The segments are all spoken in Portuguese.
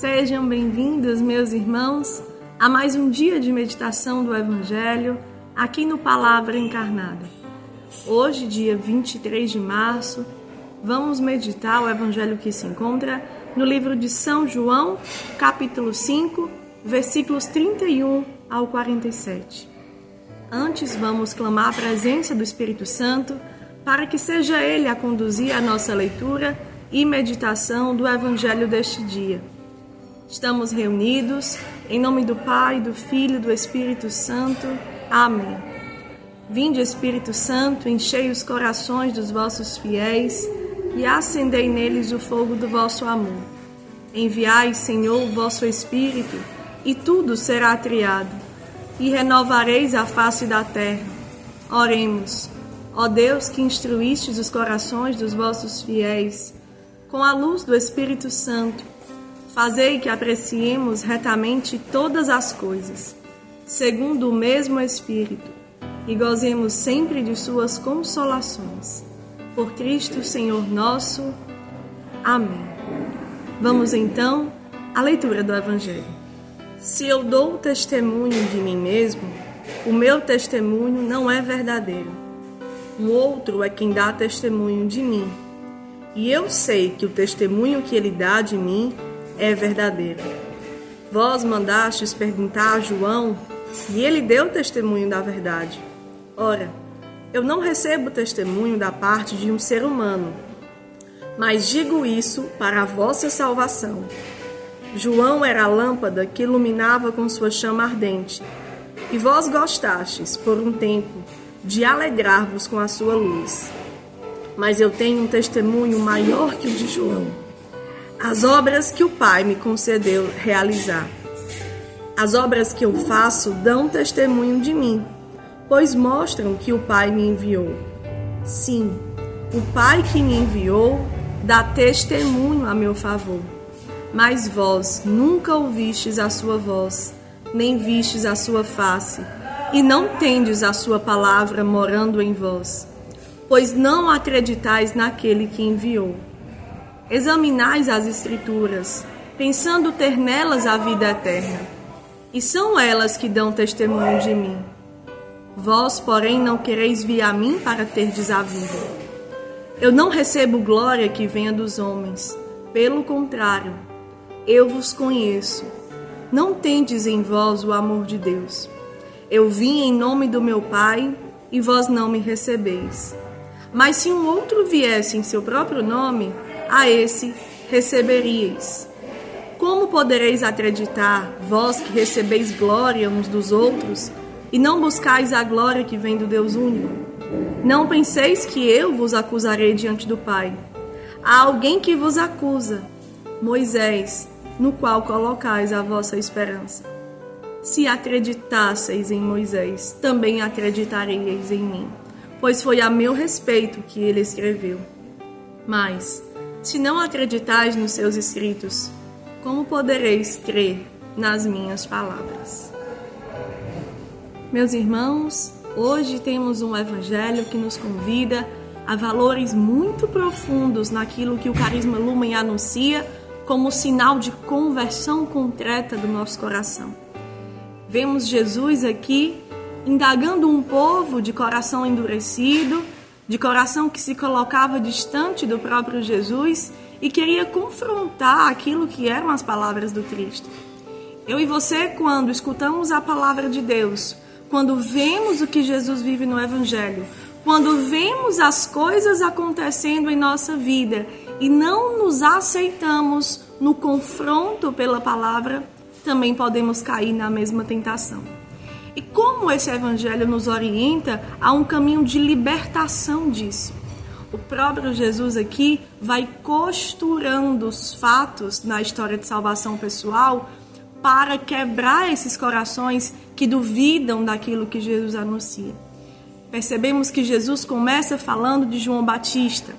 Sejam bem-vindos, meus irmãos, a mais um dia de meditação do Evangelho aqui no Palavra Encarnada. Hoje, dia 23 de março, vamos meditar o Evangelho que se encontra no livro de São João, capítulo 5, versículos 31 ao 47. Antes, vamos clamar a presença do Espírito Santo para que seja Ele a conduzir a nossa leitura e meditação do Evangelho deste dia. Estamos reunidos em nome do Pai, do Filho e do Espírito Santo. Amém. Vinde, Espírito Santo, enchei os corações dos vossos fiéis e acendei neles o fogo do vosso amor. Enviai, Senhor, o vosso Espírito, e tudo será triado, e renovareis a face da terra. Oremos. Ó Deus, que instruístes os corações dos vossos fiéis, com a luz do Espírito Santo, Fazei que apreciemos retamente todas as coisas, segundo o mesmo Espírito, e gozemos sempre de Suas consolações. Por Cristo Senhor nosso. Amém. Vamos então à leitura do Evangelho. Se eu dou testemunho de mim mesmo, o meu testemunho não é verdadeiro. Um outro é quem dá testemunho de mim. E eu sei que o testemunho que ele dá de mim é verdadeira. Vós mandastes perguntar a João, e ele deu testemunho da verdade. Ora, eu não recebo testemunho da parte de um ser humano, mas digo isso para a vossa salvação. João era a lâmpada que iluminava com sua chama ardente, e vós gostastes, por um tempo, de alegrar-vos com a sua luz. Mas eu tenho um testemunho maior que o de João as obras que o Pai me concedeu realizar. As obras que eu faço dão testemunho de mim, pois mostram que o Pai me enviou. Sim, o Pai que me enviou dá testemunho a meu favor. Mas vós nunca ouvistes a sua voz, nem vistes a sua face, e não tendes a sua palavra morando em vós, pois não acreditais naquele que enviou. Examinais as Escrituras, pensando ter nelas a vida eterna, e são elas que dão testemunho de mim. Vós, porém, não quereis vir a mim para terdes a vida. Eu não recebo glória que venha dos homens, pelo contrário, eu vos conheço. Não tendes em vós o amor de Deus. Eu vim em nome do meu Pai e vós não me recebeis. Mas se um outro viesse em seu próprio nome, a esse receberíeis. Como podereis acreditar, vós que recebeis glória uns dos outros, e não buscais a glória que vem do Deus único? Não penseis que eu vos acusarei diante do Pai. Há alguém que vos acusa, Moisés, no qual colocais a vossa esperança. Se acreditasseis em Moisés, também acreditareis em mim, pois foi a meu respeito que ele escreveu. Mas, se não acreditais nos seus escritos, como podereis crer nas minhas palavras? Meus irmãos, hoje temos um evangelho que nos convida a valores muito profundos naquilo que o carisma Lumen anuncia como sinal de conversão concreta do nosso coração. Vemos Jesus aqui indagando um povo de coração endurecido de coração que se colocava distante do próprio Jesus e queria confrontar aquilo que eram as palavras do Cristo. Eu e você, quando escutamos a palavra de Deus, quando vemos o que Jesus vive no Evangelho, quando vemos as coisas acontecendo em nossa vida e não nos aceitamos no confronto pela palavra, também podemos cair na mesma tentação. E como esse evangelho nos orienta a um caminho de libertação disso? O próprio Jesus aqui vai costurando os fatos na história de salvação pessoal para quebrar esses corações que duvidam daquilo que Jesus anuncia. Percebemos que Jesus começa falando de João Batista.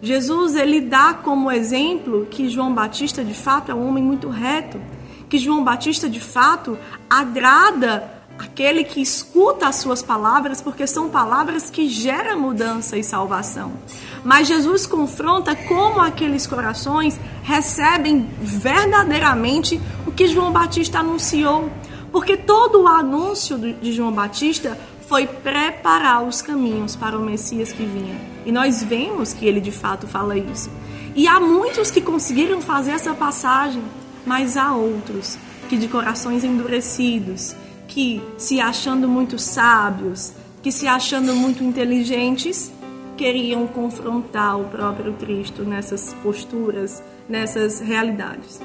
Jesus ele dá como exemplo que João Batista de fato é um homem muito reto, que João Batista de fato agrada aquele que escuta as suas palavras, porque são palavras que geram mudança e salvação. Mas Jesus confronta como aqueles corações recebem verdadeiramente o que João Batista anunciou. Porque todo o anúncio de João Batista foi preparar os caminhos para o Messias que vinha. E nós vemos que ele de fato fala isso. E há muitos que conseguiram fazer essa passagem, mas há outros que de corações endurecidos, que se achando muito sábios, que se achando muito inteligentes, queriam confrontar o próprio Cristo nessas posturas, nessas realidades.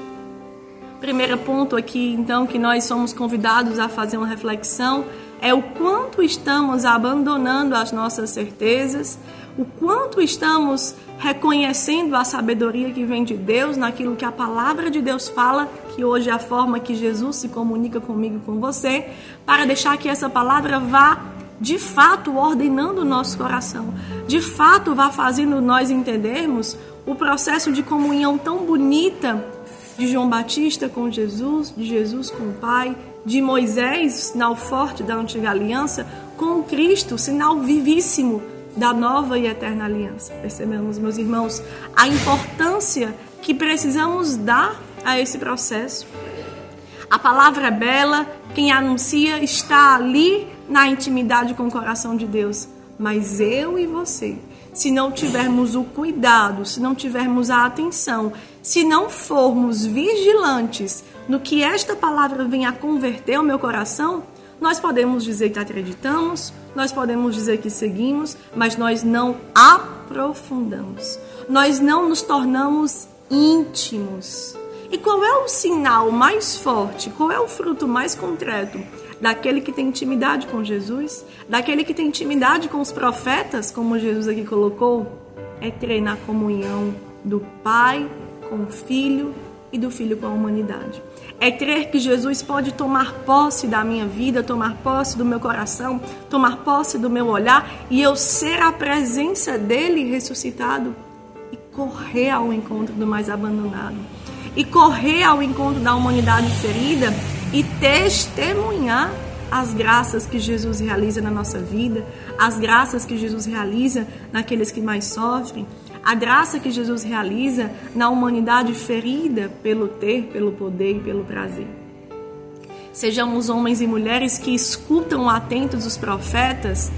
Primeiro ponto aqui, então, que nós somos convidados a fazer uma reflexão é o quanto estamos abandonando as nossas certezas, o quanto estamos reconhecendo a sabedoria que vem de Deus naquilo que a palavra de Deus fala, que hoje é a forma que Jesus se comunica comigo e com você, para deixar que essa palavra vá de fato ordenando o nosso coração, de fato vá fazendo nós entendermos o processo de comunhão tão bonita de João Batista com Jesus, de Jesus com o Pai, de Moisés, sinal forte da antiga aliança, com Cristo, sinal vivíssimo da nova e eterna aliança. Percebemos, meus irmãos, a importância que precisamos dar a esse processo. A palavra é bela, quem anuncia está ali na intimidade com o coração de Deus. Mas eu e você, se não tivermos o cuidado, se não tivermos a atenção, se não formos vigilantes no que esta palavra vem a converter o meu coração, nós podemos dizer que acreditamos, nós podemos dizer que seguimos, mas nós não aprofundamos. Nós não nos tornamos íntimos. E qual é o sinal mais forte? Qual é o fruto mais concreto daquele que tem intimidade com Jesus, daquele que tem intimidade com os profetas, como Jesus aqui colocou? É crer na comunhão do Pai com o Filho e do Filho com a humanidade. É crer que Jesus pode tomar posse da minha vida, tomar posse do meu coração, tomar posse do meu olhar e eu ser a presença dele ressuscitado e correr ao encontro do mais abandonado. E correr ao encontro da humanidade ferida e testemunhar as graças que Jesus realiza na nossa vida, as graças que Jesus realiza naqueles que mais sofrem, a graça que Jesus realiza na humanidade ferida pelo ter, pelo poder e pelo prazer. Sejamos homens e mulheres que escutam atentos os profetas,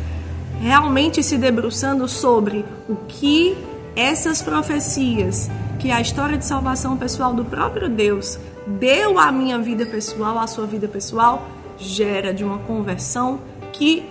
realmente se debruçando sobre o que essas profecias, que a história de salvação pessoal do próprio Deus deu à minha vida pessoal, à sua vida pessoal, gera de uma conversão que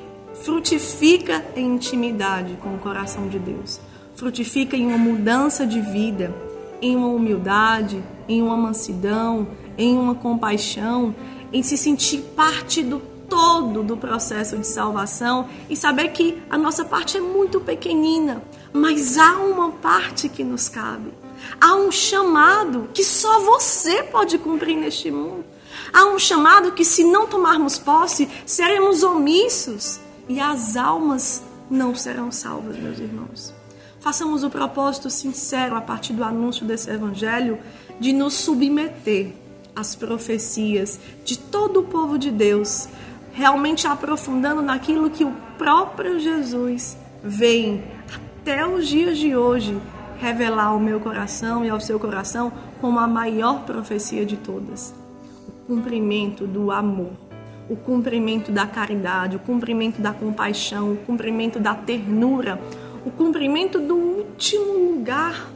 frutifica em intimidade com o coração de Deus frutifica em uma mudança de vida, em uma humildade, em uma mansidão, em uma compaixão, em se sentir parte do todo do processo de salvação e saber que a nossa parte é muito pequenina, mas há uma parte que nos cabe. Há um chamado que só você pode cumprir neste mundo. Há um chamado que, se não tomarmos posse, seremos omissos e as almas não serão salvas, meus irmãos. Façamos o propósito sincero a partir do anúncio desse evangelho de nos submeter às profecias de todo o povo de Deus, realmente aprofundando naquilo que o próprio Jesus vem até os dias de hoje revelar ao meu coração e ao seu coração como a maior profecia de todas: o cumprimento do amor, o cumprimento da caridade, o cumprimento da compaixão, o cumprimento da ternura o cumprimento do último lugar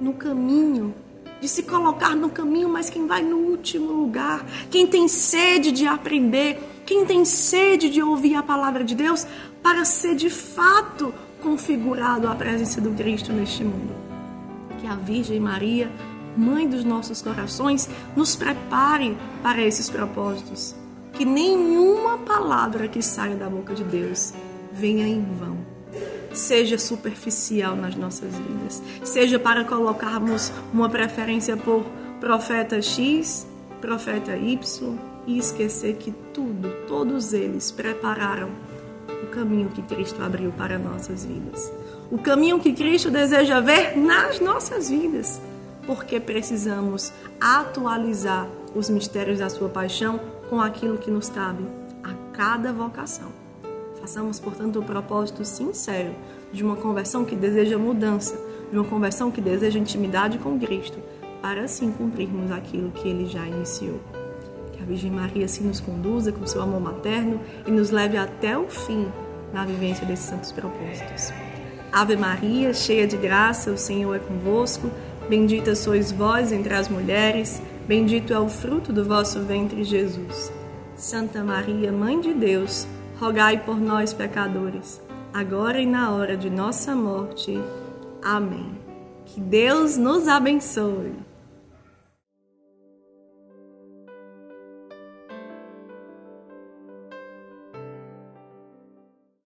no caminho, de se colocar no caminho, mas quem vai no último lugar, quem tem sede de aprender, quem tem sede de ouvir a palavra de Deus, para ser de fato configurado à presença do Cristo neste mundo. Que a Virgem Maria, mãe dos nossos corações, nos prepare para esses propósitos. Que nenhuma palavra que saia da boca de Deus venha em vão seja superficial nas nossas vidas, seja para colocarmos uma preferência por profeta X, profeta Y e esquecer que tudo, todos eles prepararam o caminho que Cristo abriu para nossas vidas. O caminho que Cristo deseja ver nas nossas vidas, porque precisamos atualizar os mistérios da sua paixão com aquilo que nos cabe a cada vocação. Façamos, portanto, o propósito sincero de uma conversão que deseja mudança, de uma conversão que deseja intimidade com Cristo, para assim cumprirmos aquilo que ele já iniciou. Que a Virgem Maria assim nos conduza com seu amor materno e nos leve até o fim na vivência desses santos propósitos. Ave Maria, cheia de graça, o Senhor é convosco. Bendita sois vós entre as mulheres, bendito é o fruto do vosso ventre, Jesus. Santa Maria, Mãe de Deus, rogai por nós, pecadores, agora e na hora de nossa morte. Amém. Que Deus nos abençoe.